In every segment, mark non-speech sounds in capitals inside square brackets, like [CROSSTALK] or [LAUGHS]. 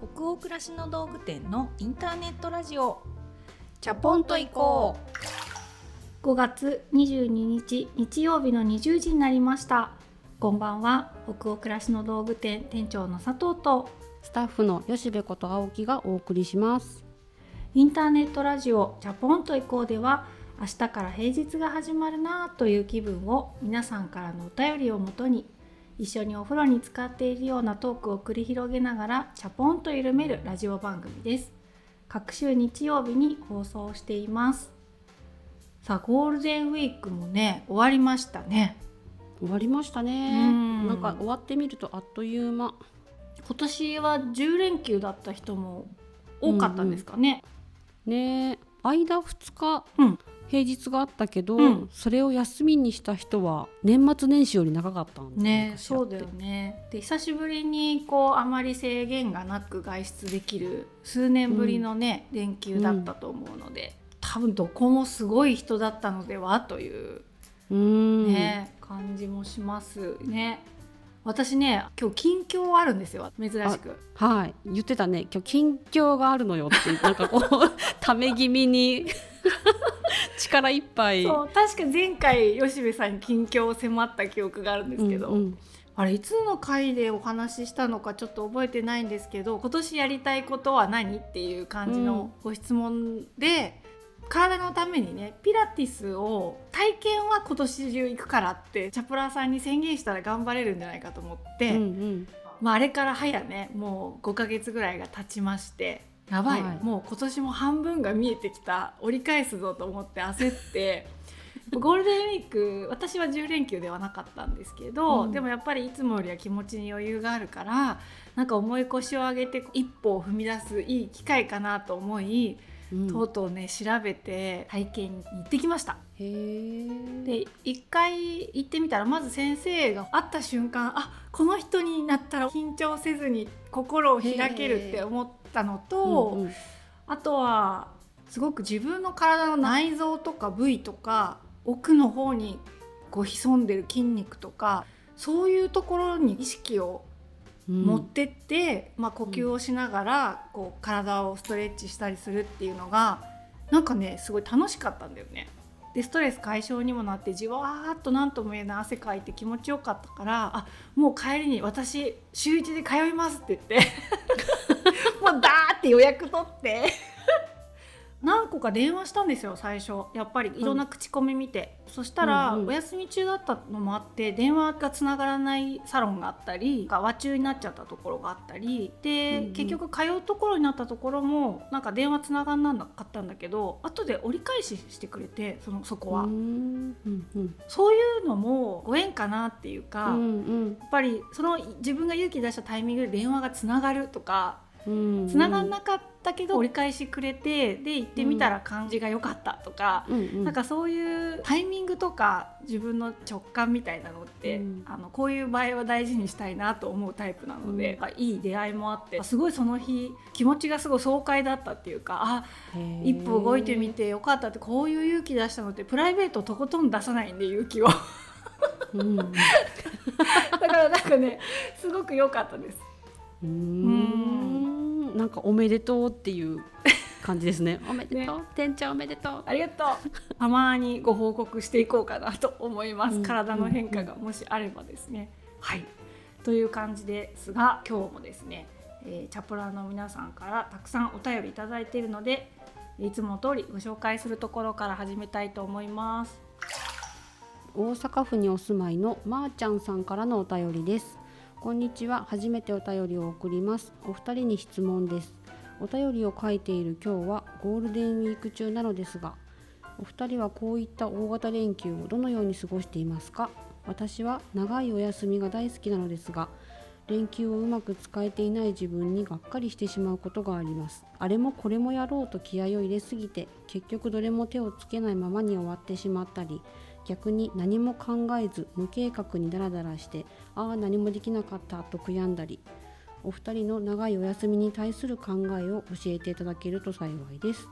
北欧暮らしの道具店のインターネットラジオ。チャポンと行こう。5月22日日曜日の20時になりました。こんばんは。北欧暮らしの道具店店長の佐藤と。スタッフの吉部こと青木がお送りします。インターネットラジオチャポンと行こうでは明日から平日が始まるなという気分を皆さんからのお便りをもとに一緒にお風呂に浸かっているようなトークを繰り広げながらチャポンと緩めるラジオ番組です。各週日曜日に放送しています。さあゴールデンウィークもね終わりましたね。終わりましたね。なんか終わってみるとあっという間。今年は10連休だった人も多かったんですかね、うん。うん、ね間2日、うん平日があったけど、うん、それを休みにした人は年末年始より長かったんねそうだよね。で久しぶりにこうあまり制限がなく外出できる数年ぶりのね、うん、連休だったと思うので、多分どこもすごい人だったのではというね感じもしますね。私ね今日近況あるんですよ珍しく。はい。言ってたね。今日近況があるのよって [LAUGHS] なんかこう [LAUGHS] ため気味に [LAUGHS] 力いっぱい。そう確か前回吉部さんに近況を迫った記憶があるんですけど、うんうん、あれいつの回でお話ししたのかちょっと覚えてないんですけど今年やりたいことは何っていう感じのご質問で、うん、体のためにねピラティスを体験は今年中行くからってチャプラーさんに宣言したら頑張れるんじゃないかと思って、うんうん、まあ、あれから早ねもう5ヶ月ぐらいが経ちましてやばい、はい、もう今年も半分が見えてきた折り返すぞと思って焦って [LAUGHS] ゴールデンウィーク私は10連休ではなかったんですけど、うん、でもやっぱりいつもよりは気持ちに余裕があるからなんか重い腰を上げて一歩を踏み出すいい機会かなと思い、うん、とうとうね調べて体験に行ってきました。で一回行ってみたらまず先生が会った瞬間あこの人になったら緊張せずに心を開けるって思ったのと、うんうん、あとはすごく自分の体の内臓とか部位とか奥の方にこう潜んでる筋肉とかそういうところに意識を持ってって、まあ、呼吸をしながらこう体をストレッチしたりするっていうのがなんかねすごい楽しかったんだよね。でストレス解消にもなってじわーっと何とも言えない汗かいて気持ちよかったからあもう帰りに私週1で通いますって言って [LAUGHS] もうダーって予約取って何個か電話したんですよ最初。やっぱりい。ろんな口コミ見て、うん、そしたら、お休み中だったのもあって電話がつながらないサロンがあったり和中になっちゃったところがあったり。で、うんうん、結局通うところになったところもなんか電話つながんなかったんだけど後で折り返ししてくれてそのそこは、うんうん、そういうのもご縁かなっていうか、うんうん、やっぱりその自分が勇気出したタイミングで電話がつながるとかつながんなかったけど折り返しくれてで行ってみたら感じが良かったとか、うん、なんかそういうタイミングとか自分の直感みたいなのって、うん、あのこういう場合は大事にしたいなと思うタイプなので、うん、いい出会いもあってすごいその日気持ちがすごい爽快だったっていうかあ一歩動いてみてよかったってこういう勇気出したのってプライベートとことん出さないんで勇気を。うん、[LAUGHS] だからなんかねすごく良かったです。うんなんかおめでとうっていう感じですね。[LAUGHS] おめでとう、ね、店長おめでとう。ありがとう。たまにご報告していこうかなと思います。うん、体の変化がもしあればですね。はい。という感じですが、今日もですね、えー、チャプラーの皆さんからたくさんお便りいただいているので、いつも通りご紹介するところから始めたいと思います。大阪府にお住まいのまーちゃんさんからのお便りです。こんにちは。初めてお便りを送ります。お二人に質問です。お便りを書いている今日はゴールデンウィーク中なのですがお二人はこういった大型連休をどのように過ごしていますか？私は長いお休みが大好きなのですが連休をうまく使えていない自分にがっかりしてしまうことがあります。あれもこれもやろうと気合を入れすぎて結局どれも手をつけないままに終わってしまったり逆に何も考えず無計画にダラダラしてああ何もできなかったと悔やんだりお二人の長いお休みに対する考えを教えていただけると幸いです、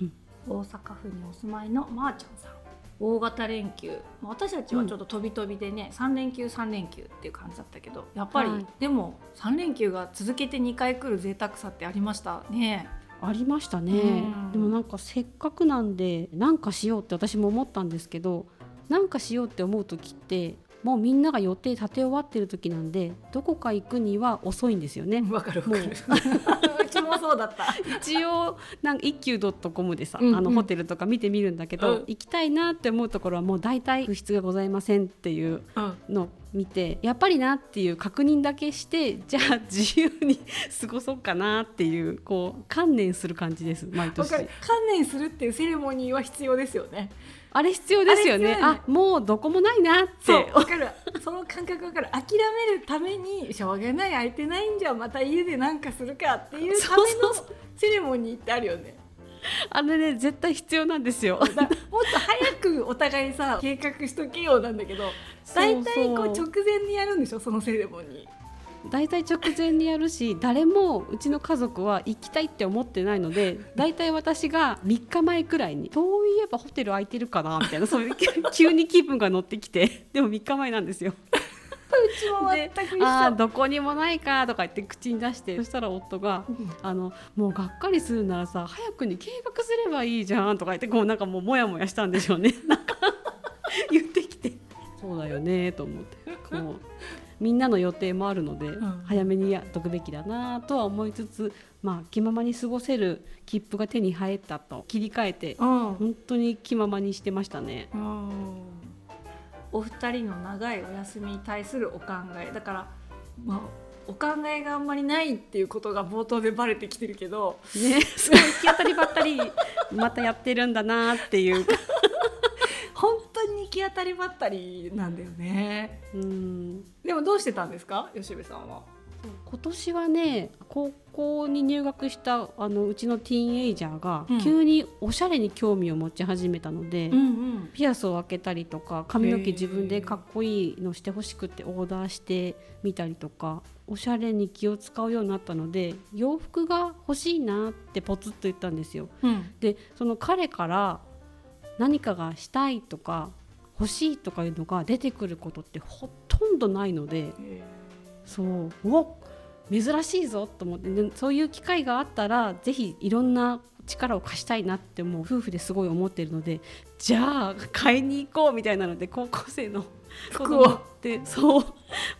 うん、大阪府にお住まいのまーちゃんさん。大型連休。私たちはちょっと飛び飛びでね、うん、3連休3連休っていう感じだったけどやっぱり、はい、でも3連休が続けて2回来る贅沢さってありましたね。ありましたね、うん、でもなんかせっかくなんで何かしようって私も思ったんですけど何かしようって思う時ってもうみんなが予定立て終わってる時なんでどこか行くには遅いんですよね。わかるわかる。もそうだった。一応なんか一休ドットコムでさ、うんうん、あのホテルとか見てみるんだけど、うん、行きたいなって思うところはもう大体不質がございませんっていうの見て、やっぱりなっていう確認だけしてじゃあ [LAUGHS] 自由に過ごそうかなっていうこう観念する感じです毎年。観念するっていうセレモニーは必要ですよね。あれ必要ですよね。あ、ね、もうどこもないなって。わかる。その感覚わかる。諦めるためにしょうがない空いてないんじゃまた家でなんかするかっていうためのセレモニーってあるよね。あれね絶対必要なんですよ。もっと早くお互いさ計画しとけようなんだけど、だいたいこう直前にやるんでしょそのセレモニー。大体直前にやるし誰もうちの家族は行きたいって思ってないので大体私が3日前くらいにそういえばホテル空いてるかなみたいなそういう [LAUGHS] 急に気分が乗ってきてでも3日前なんですよ。うちも全くあどこにもないかとか言って口に出してそしたら夫が「あのもうがっかりするならさ早くに計画すればいいじゃん」とか言ってこうなんかもうモヤモヤしたんでしょうね。なんか [LAUGHS] 言ってきて。そうだよね。と思って。こうみんなの予定もあるので、うん、早めにやっとくべきだなとは思いつつ、まあ、気ままに過ごせる切符が手に入ったと切り替えて、うん、本当に気ままにしてましたね。お二人の長いお休みに対するお考え。だから、まあ、お考えがあんまりないっていうことが冒頭でバレてきてるけど、ね、すごい行き当たりばったりまたやってるんだなっていう本当に行き当たりばったりなんだよね。うんでもどうしてたんですか？吉部さんは。今年はね高校に入学したあのうちのティーンエイジャーが急におしゃれに興味を持ち始めたので、うんうん、ピアスを開けたりとか髪の毛自分でかっこいいのしてほしくてオーダーしてみたりとかおしゃれに気を使うようになったので洋服が欲しいなってポツッと言ったんですよ。うん、でその彼から何かがしたいとか欲しいとかいうのが出てくることってほとんどないのでそうお珍しいぞと思ってでそういう機会があったらぜひいろんな力を貸したいなってもう夫婦ですごい思ってるのでじゃあ買いに行こうみたいなので高校生の服を。ってそう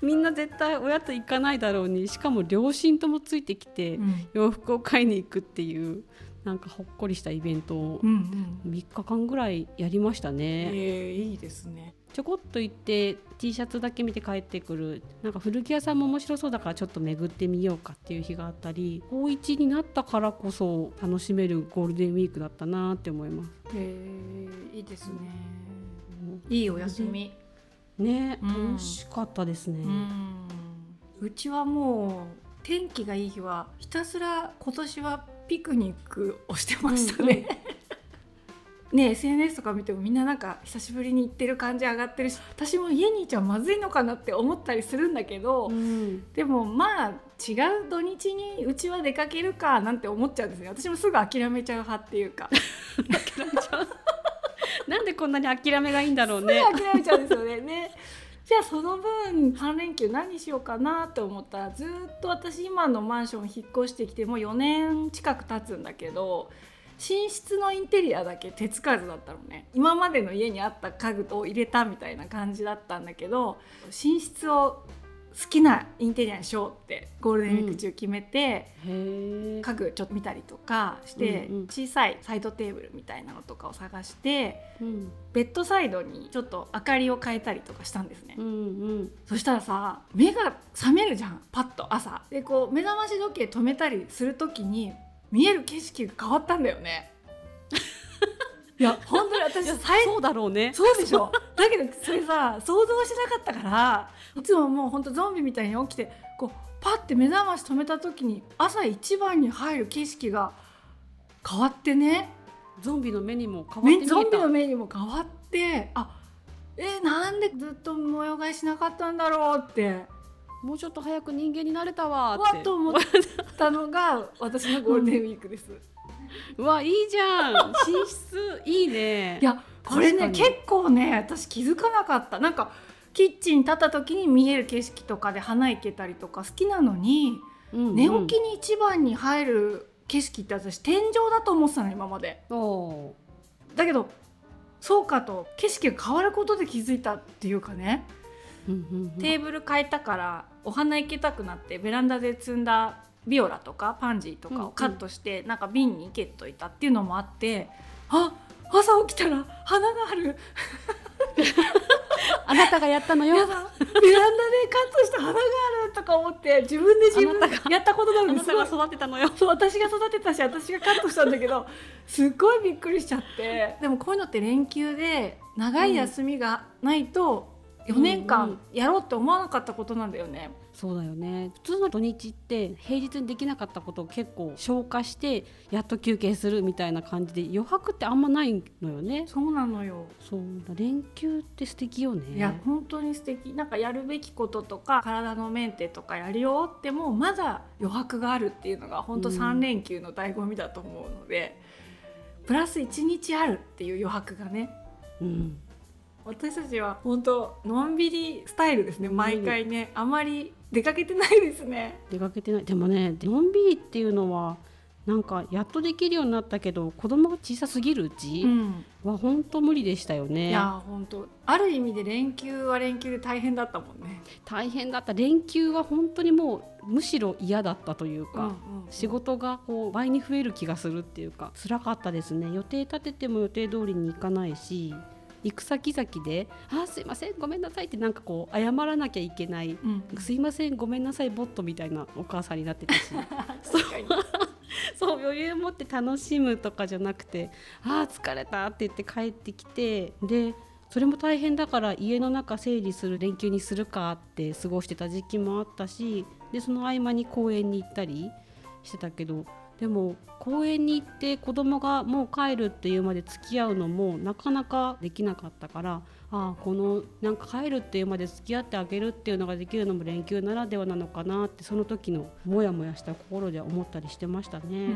みんな絶対親と行かないだろうにしかも両親ともついてきて洋服を買いに行くっていうなんかほっこりしたイベントを3日間ぐらいやりましたね。うんうん、えー、いいですねちょこっと行って T シャツだけ見て帰ってくるなんか古着屋さんも面白そうだからちょっと巡ってみようかっていう日があったり高1になったからこそ楽しめるゴールデンウィークだったなって思います。へえいいですね、うん、いいお休み。ね、楽しかったですね。うちはもう天気がいい日はひたすら今年はピクニックをしてましたね。うんうん、[LAUGHS] ね SNS とか見てもみんななんか久しぶりに行ってる感じ上がってるし私も家にいちゃまずいのかなって思ったりするんだけど、うん、でもまあ違う土日にうちは出かけるかなんて思っちゃうんですね私もすぐ諦めちゃう派っていうか。[LAUGHS] 諦めちゃうなんでこんなに諦めがいいんだろうね。諦めちゃうんですよね。ねじゃあその分3連休何しようかなと思ったらずっと私今のマンション引っ越してきてもう4年近く経つんだけど寝室のインテリアだけ手つかずだったのね。今までの家にあった家具を入れたみたいな感じだったんだけど寝室を好きなインテリアにしようってゴールデンウィーク中決めて、うん、家具ちょっと見たりとかして、うんうん、小さいサイドテーブルみたいなのとかを探して、うん、ベッドサイドにちょっと明かりを変えたりとかしたんですね、うんうん、そしたらさ目が覚めるじゃん。パッと朝。でこう目覚まし時計止めたりする時に見える景色が変わったんだよねいや [LAUGHS] 本当に私そうだろうね。そうでしょ？だけどそれさ想像しなかったからいつももう本当ゾンビみたいに起きてこうパッて目覚まし止めた時に朝一番に入る景色が変わってね？ゾンビの目にも変わってゾンビの目にも変わってあえなんでずっと模様替えしなかったんだろうってもうちょっと早く人間になれたわわっと思ったのが私のゴールデンウィークです。うわいいじゃん。寝室いいね。いやこれね結構ね私気づかなかった。なんかキッチン立った時に見える景色とかで花いけたりとか好きなのに、うんうん。寝起きに一番に入る景色って私天井だと思ってたの今まで。おだけどそうかと景色が変わることで気づいたっていうかね、テーブル変えたからお花行けたくなってベランダで摘んだビオラとかパンジーとかをカットして、なんか瓶に生けといたっていうのもあってあ朝起きたら花がある。[LAUGHS] あなたがやったのよ。ベランダでカットした花があるとか思って自分で自分やったことなあのにすごい。育てたのよ。そう私が育てたし私がカットしたんだけどすっごいびっくりしちゃって。でもこういうのって連休で長い休みがないと4年うんう間ん。やろうって思わなかったことなんだよね。そうだよね。普通の土日って平日にできなかったことを結構消化してやっと休憩するみたいな感じで余白ってあんまないのよね。そうなのよ。そうだ連休って素敵よね。いや本当に素敵。なんかやるべきこととか体のメンテとかやり終わってもまだ余白があるっていうのが本当うん。3連休の醍醐味だと思うので、プラス1日あるっていう余白がね。うん私たちは本当のんびりスタイルですね毎回ね。あまり出かけてないですね。出かけてない。でもねのんびりっていうのはなんかやっとできるようになったけど子供が小さすぎるうちうん。は本当無理でしたよね、いや本当。ある意味で連休は連休で大変だったもんね。大変だった。連休は本当にもうむしろ嫌だったというか、うんうん仕事がこう倍に増える気がするっていうか辛かったですね。予定立てても予定通りにいかないし行く先々で「あーすいませんごめんなさい」ってなんかこう謝らなきゃいけないうん「すいませんごめんなさいボット」みたいなお母さんになってたし [LAUGHS] [LAUGHS] そう余裕持って楽しむとかじゃなくて「あー疲れた」って言って帰ってきてでそれも大変だから家の中整理する連休にするかって過ごしてた時期もあったしでその合間に公園に行ったりしてたけどでも公園に行って子供がもう帰るっていうまで付き合うのもなかなかできなかったからああこのなんか帰るっていうまで付き合ってあげるっていうのができるのも連休ならではなのかなってその時のモヤモヤした心で思ったりしてましたね。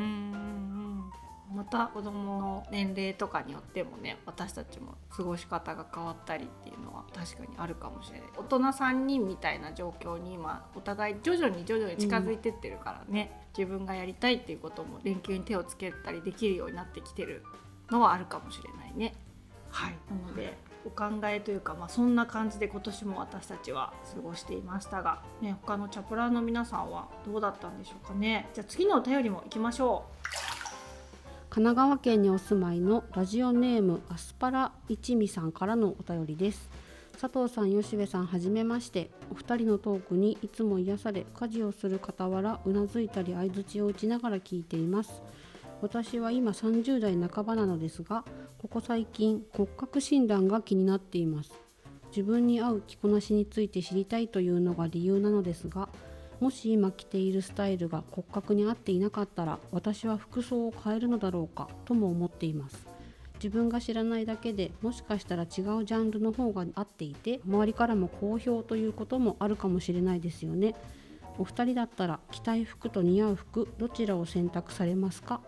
うんうんうんまた子供の年齢とかによってもね私たちも過ごし方が変わったりっていうのは確かにあるかもしれない。大人3人みたいな状況に今お互い徐々に徐々に近づいてってるからね、自分がやりたいっていうことも連休に手をつけたりできるようになってきてるのはあるかもしれないね。はい、なのでお考えというか、まあ、そんな感じで今年も私たちは過ごしていましたが、ね、他のチャプラーの皆さんはどうだったんでしょうかね。じゃあ次のお便りもいきましょ神奈川県にお住まいのラジオネームアスパラ一味さんからのお便りです。佐藤さん吉部さんはじめまして。お二人のトークにいつも癒され家事をする傍らうなずいたり相槌を打ちながら聞いています。私は今30代半ばなのですがここ最近骨格診断が気になっています。自分に合う着こなしについて知りたいというのが理由なのですがもし今着ているスタイルが骨格に合っていなかったら私は服装を変えるのだろうかとも思っています。自分が知らないだけでもしかしたら違うジャンルの方が合っていて周りからも好評ということもあるかもしれないですよね。お二人だったら着たい服と似合う服どちらを選択されますか？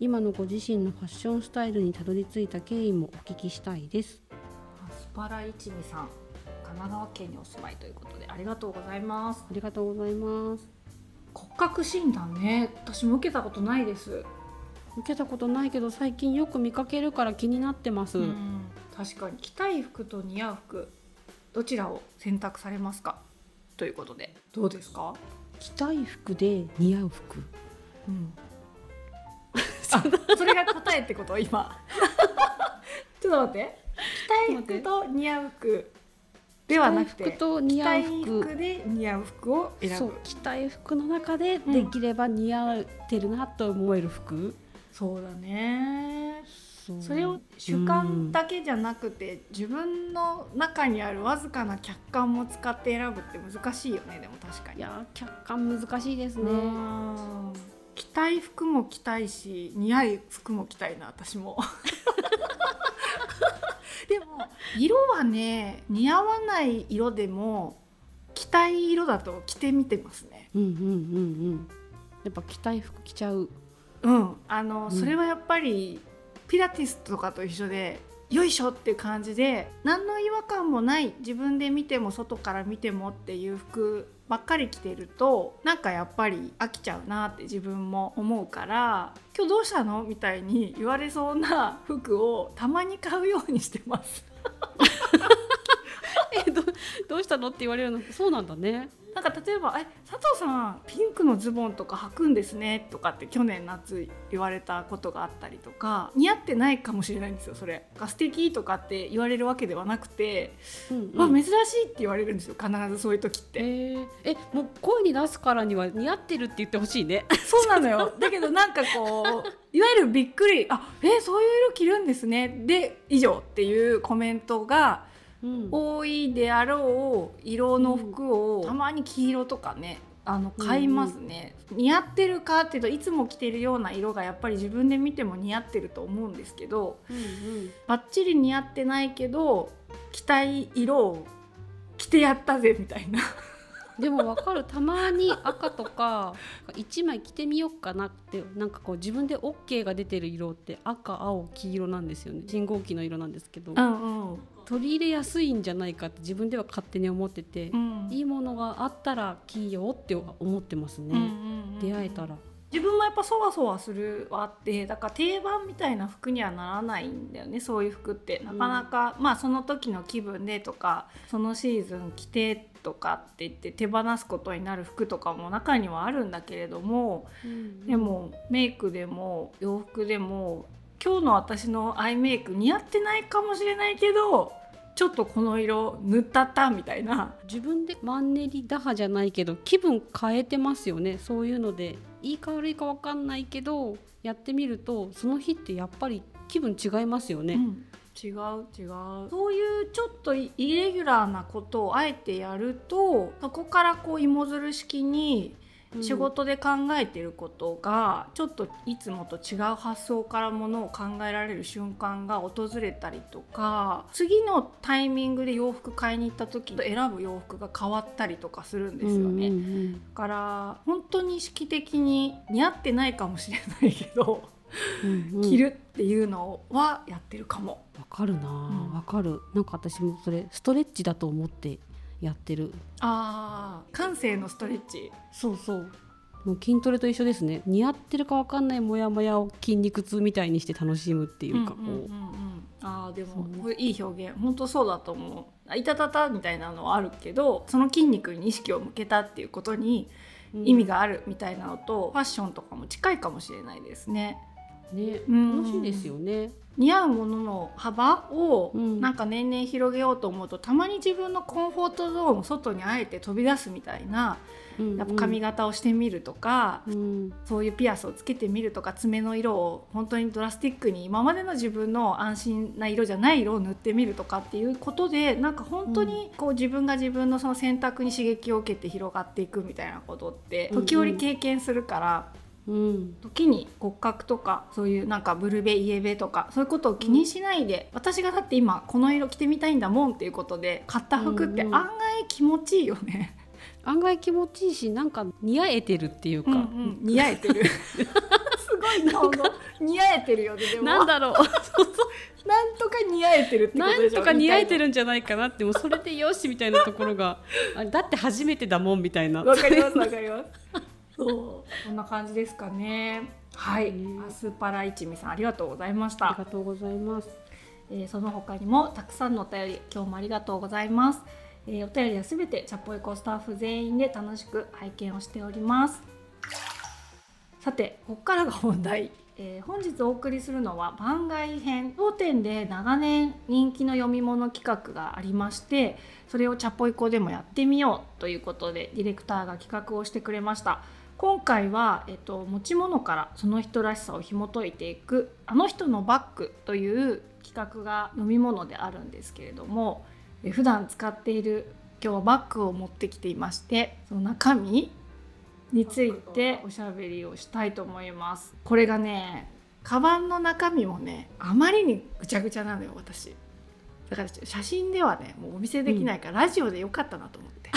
今のご自身のファッションスタイルにたどり着いた経緯もお聞きしたいです。アスパラ一味さん。神奈川県にお住まいということでありがとうございます。ありがとうございます。骨格診断ね。私も受けたことないです、受けたことないけど最近よく見かけるから気になってます、うん。確かに着たい服と似合う服どちらを選択されますか？ということで。どうですか、着たい服で似合う服。うん、[LAUGHS] あそれが答えってこと？今。[LAUGHS] ちょっと待って。着たい服と似合う服ではなくてと似合う服。服で似合う服を選ぶ。そう着たい服の中でん。できれば似合ってるなと思える服、そうだね。それを主観だけじゃなくて、自分の中にあるわずかな客観も使って選ぶって難しいよね。でも確かに。いやー客観難しいですね、うん。着たい服も着たいし似合い服も着たいな私もでも色はね似合わない色でも着たい色だと着てみてますね。うんうんうんうん。やっぱ着たい服着ちゃう。うん。あの、うん。それはやっぱりピラティスとかと一緒でよいしょって感じで何の違和感もない自分で見ても外から見てもっていう服ばっかり着てるとなんかやっぱり飽きちゃうなって自分も思うから「今日どうしたの?」みたいに言われそうな服をたまに買うようにしてます。[LAUGHS] えどどうしたのって言われるの？そうなんだねなんか例えば「え佐藤さんピンクのズボンとか履くんですね」とかって去年夏言われたことがあったりとか似合ってないかもしれないんですよそれ。が素敵とかって言われるわけではなくてうん「わ珍しい」って言われるんですよ必ずそういう時って。えー、えもう声に出すからには似合ってるって言ってほしいねそうなのよ [LAUGHS] だけどなんかこういわゆるびっくり「あえそういう色着るんですね」で以上っていうコメントがうん多いであろう色の服をたまに黄色とかねあの買いますね、似合ってるかっていうといつも着てるような色がやっぱり自分で見ても似合ってると思うんですけどうんうん。バッチリ似合ってないけど着たい色を着てやったぜみたいな。[LAUGHS] でもわかる。たまに赤とか一枚着てみようかなってなんかこう自分で OK が出てる色って赤青黄色なんですよね。信号機の色なんですけど。んうん取り入れやすいんじゃないかって自分では勝手に思ってて、うん。いいものがあったら着ようって思ってますね、うんうんうん出会えたら。自分もやっぱそわそわするはあってだから定番みたいな服にはならないんだよねそういう服って。なかなか、まあその時の気分でとかそのシーズン着てとかって言って手放すことになる服とかも中にはあるんだけれどもでもメイクでも洋服でも今日の私のアイメイク似合ってないかもしれないけどちょっとこの色塗ったったみたいな。自分でマンネリ打破じゃないけど気分変えてますよね。そういうのでいいか悪いか分かんないけどやってみるとその日ってやっぱり気分違いますよね。うん。違う違う。そういうちょっとイレギュラーなことをあえてやるとそこからこう芋づる式にうん仕事で考えてることが、ちょっといつもと違う発想からものを考えられる瞬間が訪れたりとか次のタイミングで洋服買いに行った時と選ぶ洋服が変わったりとかするんですよね。うんうんうん。だから本当に意識的に似合ってないかもしれないけど、着るっていうのはやってるかも。わかるなうん。わかる。なんか私もそれストレッチだと思ってやってる。あー感性のストレッチ。そうそう。もう筋トレと一緒ですね。似合ってるかわかんないモヤモヤを筋肉痛みたいにして楽しむっていうかこう、んんうんうん。あーでもこれいい表現。本当そうだと思う。あいたたたみたいなのはあるけどその筋肉に意識を向けたっていうことに意味があるみたいなのと、ファッションとかも近いかもしれないですね。ねうん。楽しいですよね。似合うものの幅をうん。なんか年々広げようと思うと、たまに自分のコンフォートゾーンを外にあえて飛び出すみたいなやっぱ髪型をしてみるとか、うん。そういうピアスをつけてみるとか爪の色を本当にドラスティックに今までの自分の安心な色じゃない色を塗ってみるとかっていうことでなんか本当にこう自分が自分のその選択に刺激を受けて広がっていくみたいなことって時折経験するから。うん時に骨格とかそういうなんかブルベイエベとかそういうことを気にしないで、私がだって今この色着てみたいんだもんっていうことで買った服ってうんうん案外気持ちいいよね。[LAUGHS] 案外気持ちいいしなんか似合えてるっていうか、うんうん。似合えてる。[LAUGHS] すごい顔の似合えてるよねでも。なんだろう。[LAUGHS] なんとか似合えてるってことなんとか似合えてるるんじゃないかなってもうそれでよしみたいなところがあだって初めてだもんみたいな。わかりますわかりますそう。こんな感じですかね。はい、ねアスパラ一味さんありがとうございましありたがとうございます。えーその他にもたくさんのお便り今日もありがとうございます、えーお便りはすべてチャポエコスタッフ全員で楽しく拝見をしております。さてここからが本題、えー本日お送りするのは番外編当店で長年人気の読み物企画がありましてそれをチャポイコでもやってみようということでディレクターが企画をしてくれました今回は、えっと、持ち物からその人らしさを紐解いていく「あの人のバッグ」という企画が飲み物であるんですけれどもえ普段使っている今日はバッグを持ってきていましてその中身についておしゃべりをしたいと思います。これがねカバンの中身もねあまりにぐちゃぐちゃなのよ私。だから写真ではねもうお見せできないから、ラジオでよかったなと思って。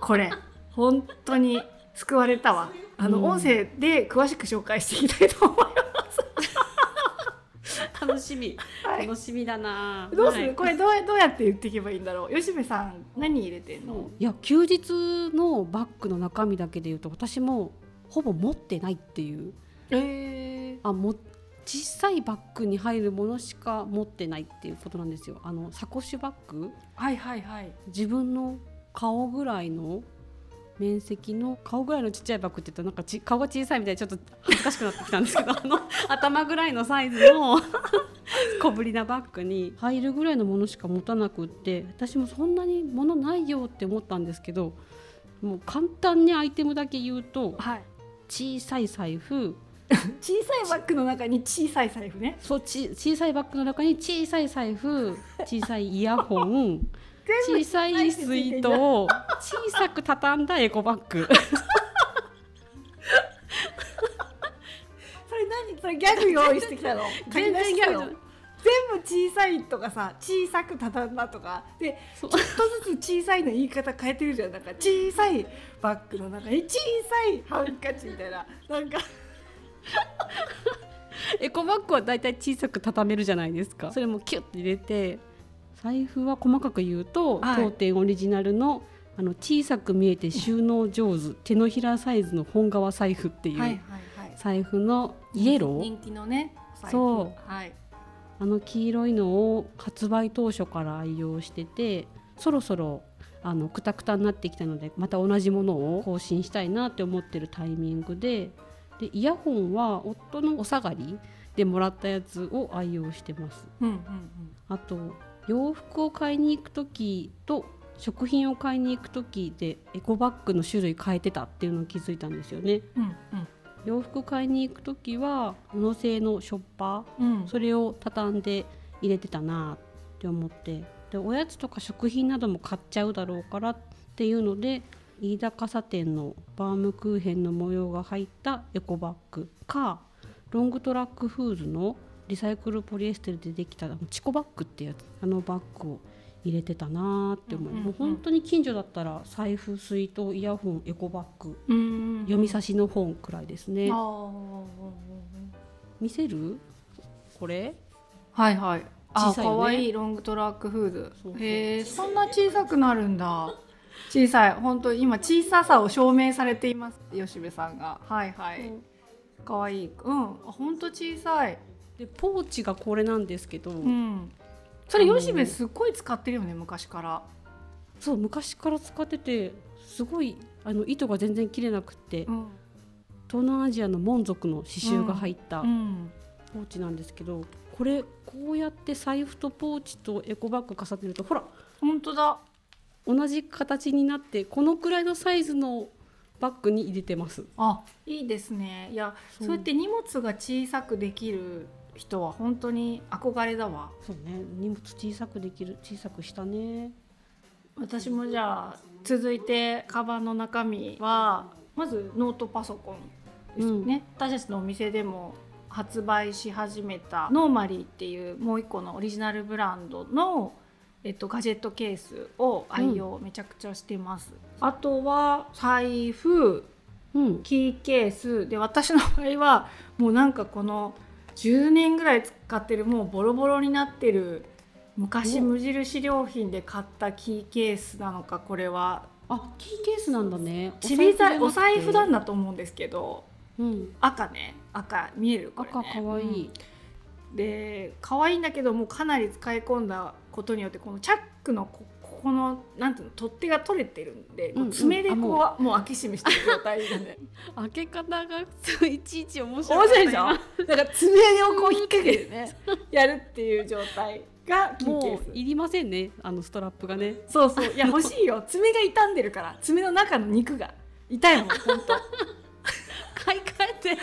これ本当に救われたわ。あの、うん。音声で詳しく紹介していきたいと思います。[LAUGHS] 楽しみ。はい。楽しみだな。どうする、はい。これどうやどうやって言っていけばいいんだろう？吉部さん何入れてんの？いや休日のバッグの中身だけで言うと私もほぼ持ってないっていう。えあも小さいバッグに入るものしか持ってないっていうことなんですよ。あのサコッシュバッグ？はいはいはい。自分の顔ぐらいの面積の顔ぐらいのちっちゃいバッグって言ったらなんかち顔が小さいみたいでちょっと恥ずかしくなってきたんですけど [LAUGHS] あの頭ぐらいのサイズの [LAUGHS] 小ぶりなバッグに入るぐらいのものしか持たなくって私もそんなに物ないよって思ったんですけどもう簡単にアイテムだけ言うとはい。小さい財布。[LAUGHS] 小さいバッグの中に小さい財布ね。そうち小さいバッグの中に小さい財布小さいイヤホン小さい水筒小さく畳んだエコバッグ。[LAUGHS] それ何？それギャグ用意してきたの？全然ギャグ。全部小さいとかさ小さく畳んだとか。でちょっとずつ小さいの言い方変えてるじゃん。なんか小さいバッグの中に小さいハンカチみたいな。なんか。[LAUGHS] エコバッグはだいたい小さく畳めるじゃないですか。それもキュッて入れて財布は細かく言うと、はい。当店オリジナルのあの小さく見えて収納上手手のひらサイズの本革財布っていう、財布のイエロー。人気のね財布。そう。はい。あの黄色いのを発売当初から愛用しててそろそろあのくたくたになってきたのでまた同じものを更新したいなって思ってるタイミングででイヤホンは夫のお下がりでもらったやつを愛用してます。うんうん。あと洋服を買いに行く時と食品を買いに行く時でエコバッグの種類変えてたっていうのを気づいたんですよね。うんうん。洋服買いに行く時は布製のショッパーうん。うんそれを畳んで入れてたなって思ってでおやつとか食品なども買っちゃうだろうからっていうので飯田傘店のバームクーヘンの模様が入ったエコバッグかロングトラックフーズのリサイクルポリエステルでできたチコバッグってやつあのバッグを入れてたなって思う,、うんうんうんもう本当に近所だったら財布水筒イヤホンエコバッグうん読み差しの本くらいですね、あー見せる？これ？はいはい。あ、ね可愛いロングトラックフーズそへえ、そんな小さくなるんだ。小さい、本当今小ささを証明されています。吉部さんが。はいはい。可愛い。うん、あ本当小さい。でポーチがこれなんですけど、うん。それ吉部すっごい使ってるよね、昔から。そう昔から使っててすごいあの糸が全然切れなくって、うん。東南アジアのモン族の刺繍が入ったうん。ポーチなんですけど、これこうやって財布とポーチとエコバッグ重ねるとほら本当だ。同じ形になってこのくらいのサイズのバッグに入れてます。あ、いいですね。いや、そうやって荷物が小さくできる人は本当に憧れだわ。そうね。荷物小さくできる小さくしたね。私もじゃあ続いてカバンの中身はまずノートパソコンですよね、私たちのお店でも発売し始めたノーマリーっていうもう一個のオリジナルブランドの、えっと、ガジェットケースを愛用めちゃくちゃしてます、あとは財布うん、キーケース。で私の場合はもうなんかこの10年ぐらい使ってるもうボロボロになってる昔無印良品で買ったキーケースなのかこれは。あキーケースなんだね。ちびざいおお財財布なんだと思うんですけどうん、赤ね。赤見えるこれ、ね、赤かわいい。うん。で可愛いんだけどもうかなり使い込んだことによってこのチャックのこここのなんていうの取っ手が取れてるんで、こううんうん。爪でこうあももう開け閉めしてる状態で。[LAUGHS] 開け方がいちいち面白面白いでしょ？今。だから爪をこう引っ掛けてね [LAUGHS] やるっていう状態がもういりませんねあのストラップがね。そうそう。いや欲しいよ。爪が傷んでるから。爪の中の肉が。痛いもん本当買い替えて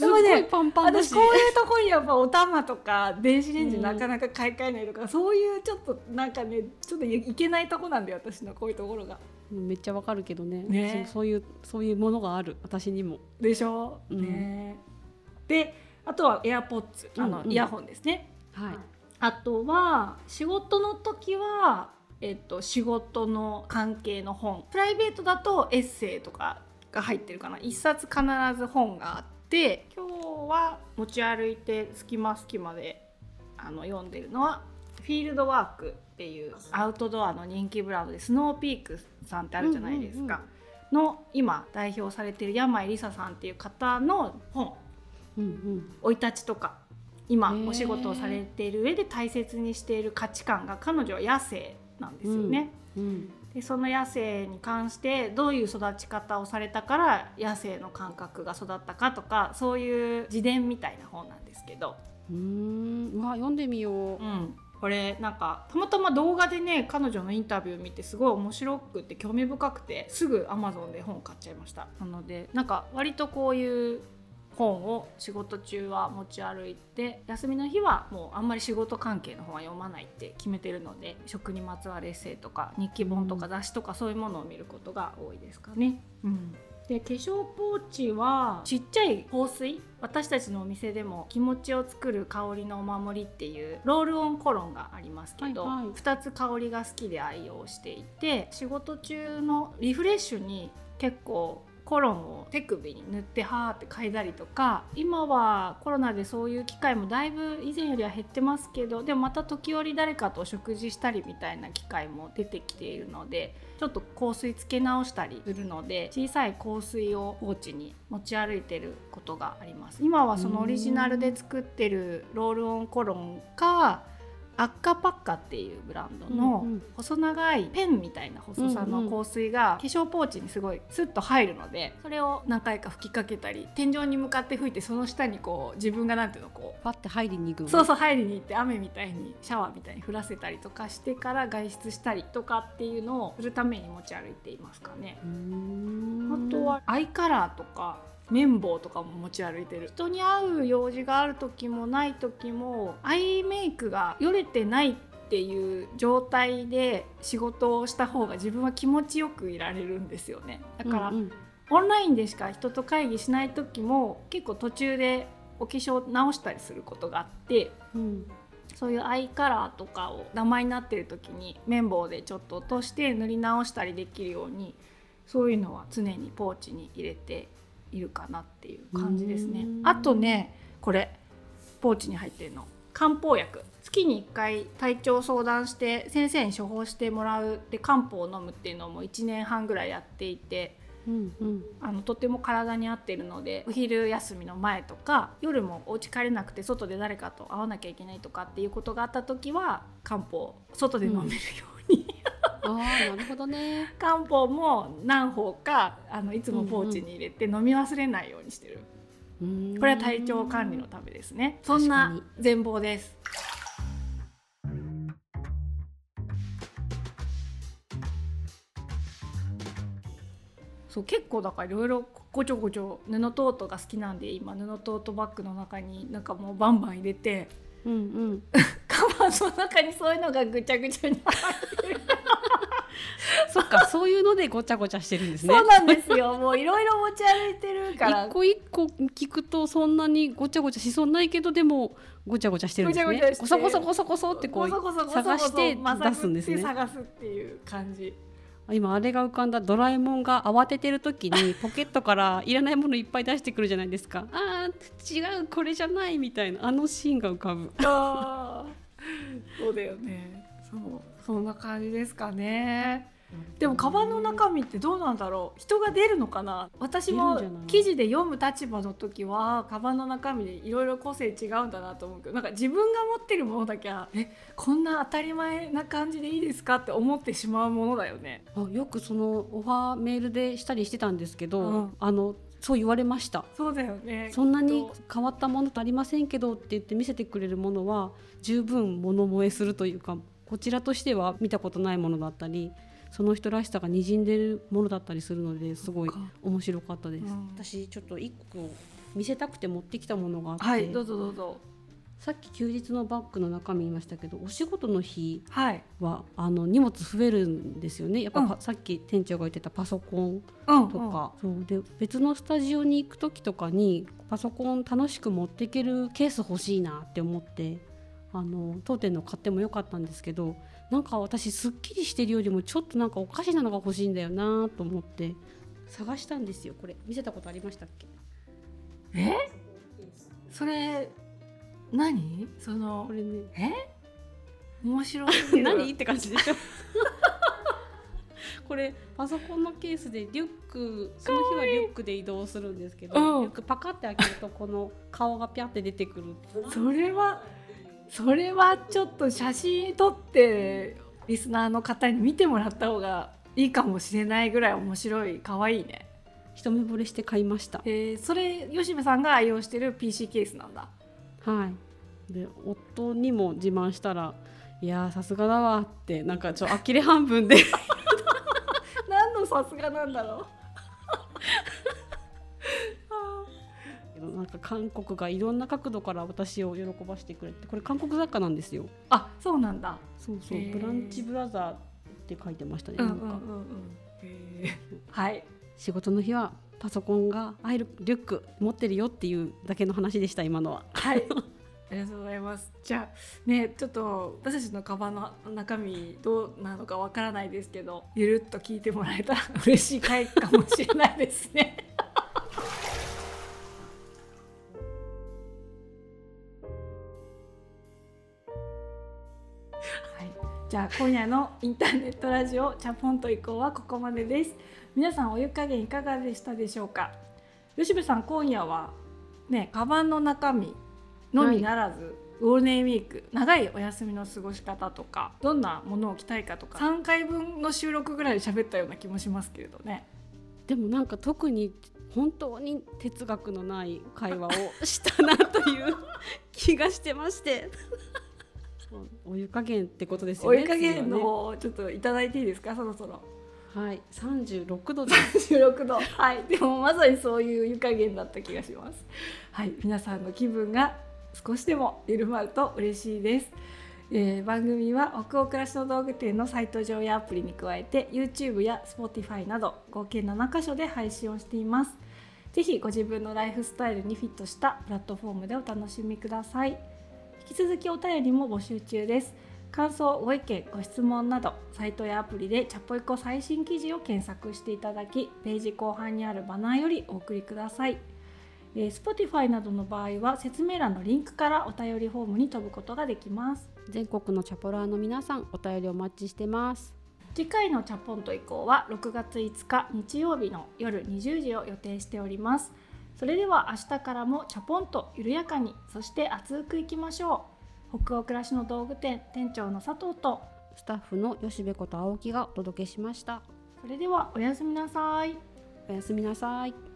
すごいパンパンだし。私こういうとこにやっぱお玉とか電子レンジうん。なかなか買い替えないとか、そういうちょっとなんかねちょっといけないとこなんだよ私のこういうところが。めっちゃわかるけどね。ね。そういうそういうものがある。私にも。でしょ、うん。ね。であとは AirPods あの、うんうん。イヤホンですね。はい。あとは仕事の時はえっと、仕事の関係の本。プライベートだとエッセイとかが入ってるかな。1冊必ず本があって今日は持ち歩いて隙間隙間であの読んでるのはフィールドワークっていうアウトドアの人気ブランドでスノーピークさんってあるじゃないですか、の今代表されてる山井梨沙さんっていう方の本。生、い立ちとか今お仕事をされている上で大切にしている価値観が彼女は野生なんですよね。うんうんでその野生に関してどういう育ち方をされたから野生の感覚が育ったかとかそういう自伝みたいな本なんですけど。うん。わ読んでみよう、うん、これなんかたまたま動画でね彼女のインタビュー見てすごい面白くて興味深くてすぐ Amazon で本買っちゃいました。なのでなんか割とこういう本を仕事中は持ち歩いて休みの日はもうあんまり仕事関係の本は読まないって決めてるので食にまつわるエッセイとか日記本とか雑誌とかそういうものを見ることが多いですかね。うんで化粧ポーチはちっちゃい香水私たちのお店でも気持ちを作る香りのお守りっていうロールオンコロンがありますけど、はいはい、2つ香りが好きで愛用していて仕事中のリフレッシュに結構コロンを手首に塗ってはーって嗅いだりとか今はコロナでそういう機会もだいぶ以前よりは減ってますけどでもまた時折誰かとお食事したりみたいな機会も出てきているのでちょっと香水つけ直したりするので小さい香水をポーチに持ち歩いてることがあります。今はそのオリジナルで作ってるロールオンコロンかアッカパッカっていうブランドの細長いペンみたいな細さの香水が化粧ポーチにすごいスッと入るのでそれを何回か吹きかけたり天井に向かって吹いてその下にこう自分がなんていうのこうパッて入りに行くの？そうそう入りに行って雨みたいにシャワーみたいに降らせたりとかしてから外出したりとかっていうのをするために持ち歩いていますかね。あとはアイカラーとか綿棒とかも持ち歩いてる。人に会う用事がある時もない時もアイメイクがよれてないっていう状態で仕事をした方が自分は気持ちよくいられるんですよね。だから、うんうん、オンラインでしか人と会議しない時も結構途中でお化粧直したりすることがあって、うん、そういうアイカラーとかをダマになってる時に綿棒でちょっと落として塗り直したりできるようにそういうのは常にポーチに入れているかなっていう感じですね。あとねこれポーチに入ってるの。漢方薬。月に1回体調相談して先生に処方してもらうで漢方を飲むっていうのも1年半ぐらいやっていて、うんうん、あのとても体に合ってるのでお昼休みの前とか夜もお家帰れなくて外で誰かと会わなきゃいけないとかっていうことがあった時は漢方外で飲めるように、うんあなるほどね。漢方も何包かあのいつもポーチに入れて飲み忘れないようにしてる、うんうん、これは体調管理のためですね。そんな全貌です。そう結構だからいろいろごちょごちょ布トートが好きなんで今布トートバッグの中になんかもうバンバン入れて、うんうん、[LAUGHS] カバンの中にそういうのがぐちゃぐちゃに入ってるそっかそういうのでごちゃごちゃしてるんですね。そうなんですよ。もういろいろ持ち歩いてるから。一個一個聞くとそんなにごちゃごちゃしそうないけどでもごちゃごちゃしてるんですね。こそこそこそこそってこう探して出すんですね。探すっていう感じ。今あれが浮かんだ。ドラえもんが慌ててる時に [LAUGHS] ポケットからいらないものいっぱい出してくるじゃないですか。あー違うこれじゃないみたいな。あのシーンが浮かぶ。あそうだよね。そうそんな感じですかねでもカバンの中身ってどうなんだろう？人が出るのかな？私も記事で読む立場の時はカバンの中身でいろいろ個性違うんだなと思うけどなんか自分が持ってるものだけはえこんな当たり前な感じでいいですかって思ってしまうものだよね。あよくそのオファーメールでしたりしてたんですけど、うん、あのそう言われました。そうだよね。そんなに変わったものとありませんけどって言って見せてくれるものは十分物萌えするというかこちらとしては見たことないものだったりその人らしさがにじんでるものだったりするのですごい面白かったです、うん、私ちょっと一個見せたくて持ってきたものがあって、はい、どうぞどうぞ。さっき休日のバッグの中身言いましたけどお仕事の日は、はい、あの荷物増えるんですよね。やっぱ、うん、さっき店長が言ってたパソコンとか、うんうん、そうで別のスタジオに行く時とかにパソコン楽しく持っていけるケース欲しいなって思ってあの当店の買ってもよかったんですけどなんか私すっきりしてるよりもちょっとなんかおかしなのが欲しいんだよなと思って探したんですよ。これ見せたことありましたっけ？え？それ何？そのこれね。え？面白すぎる。[LAUGHS] 何？って感じでしょ。[LAUGHS] これパソコンのケースでリュックその日はリュックで移動するんですけどうん。リュックパカって開けるとこの顔がピャって出てくる。それはそれはちょっと写真撮ってリスナーの方に見てもらった方がいいかもしれないぐらい面白い可愛いね。一目惚れして買いました。えー、それ吉部さんが愛用してる PC ケースなんだ。はい。で夫にも自慢したら「いやーさすがだわ」ってなんかちょっと呆れ半分で。[LAUGHS] 何のさすがなんだろうなんか韓国がいろんな角度から私を喜ばしてくれてこれ韓国雑貨なんですよ。あそうなんだ。そうそう、ブランチブラザーって書いてましたね、うんうなんんかうん。うんへー。はい。仕事の日はパソコンが入るリュック持ってるよっていうだけの話でした今のは。はい。ありがとうございます。じゃあねちょっと私たちのカバンの中身どうなのかわからないですけど、ゆるっと聞いてもらえたら嬉しい回かもしれないですね。じゃあ今夜のインターネットラジオチャポンと移行はここまでです。皆さんお湯加減いかがでしたでしょうか？吉部さん今夜はねカバンの中身のみならず、ゴールデンウィーク長いお休みの過ごし方とかどんなものを着たいかとか3回分の収録ぐらいで喋ったような気もしますけれどね。でもなんか特に本当に哲学のない会話をしたなという気がしてましてお湯加減ってことですよねお湯加減の次は方をちょっといただいていいですかそろそろ。ねはい36度で。す16度はい。でもまさにそういう湯加減だった気がします。はい。皆さんの気分が少しでも緩まると嬉しいです、えー番組は北欧暮らしの道具店のサイト上やアプリに加えて YouTube や Spotify など合計7カ所で配信をしています。ぜひご自分のライフスタイルにフィットしたプラットフォームでお楽しみください引き続きお便りも募集中です。感想ご意見ご質問などサイトやアプリでチャポイコ最新記事を検索していただきページ後半にあるバナーよりお送りください、えー Spotify などの場合は説明欄のリンクからお便りフォームに飛ぶことができます。全国のチャポラーの皆さんお便りお待ちしてます。次回のチャポンと以降は6月5日日曜日の夜20時を予定しておりますそれでは明日からもチャポンと緩やかにそして熱くいきましょう。北欧暮らしの道具店店長の佐藤とスタッフの吉部こと青木がお届けしました。それではおやすみなさい。おやすみなさい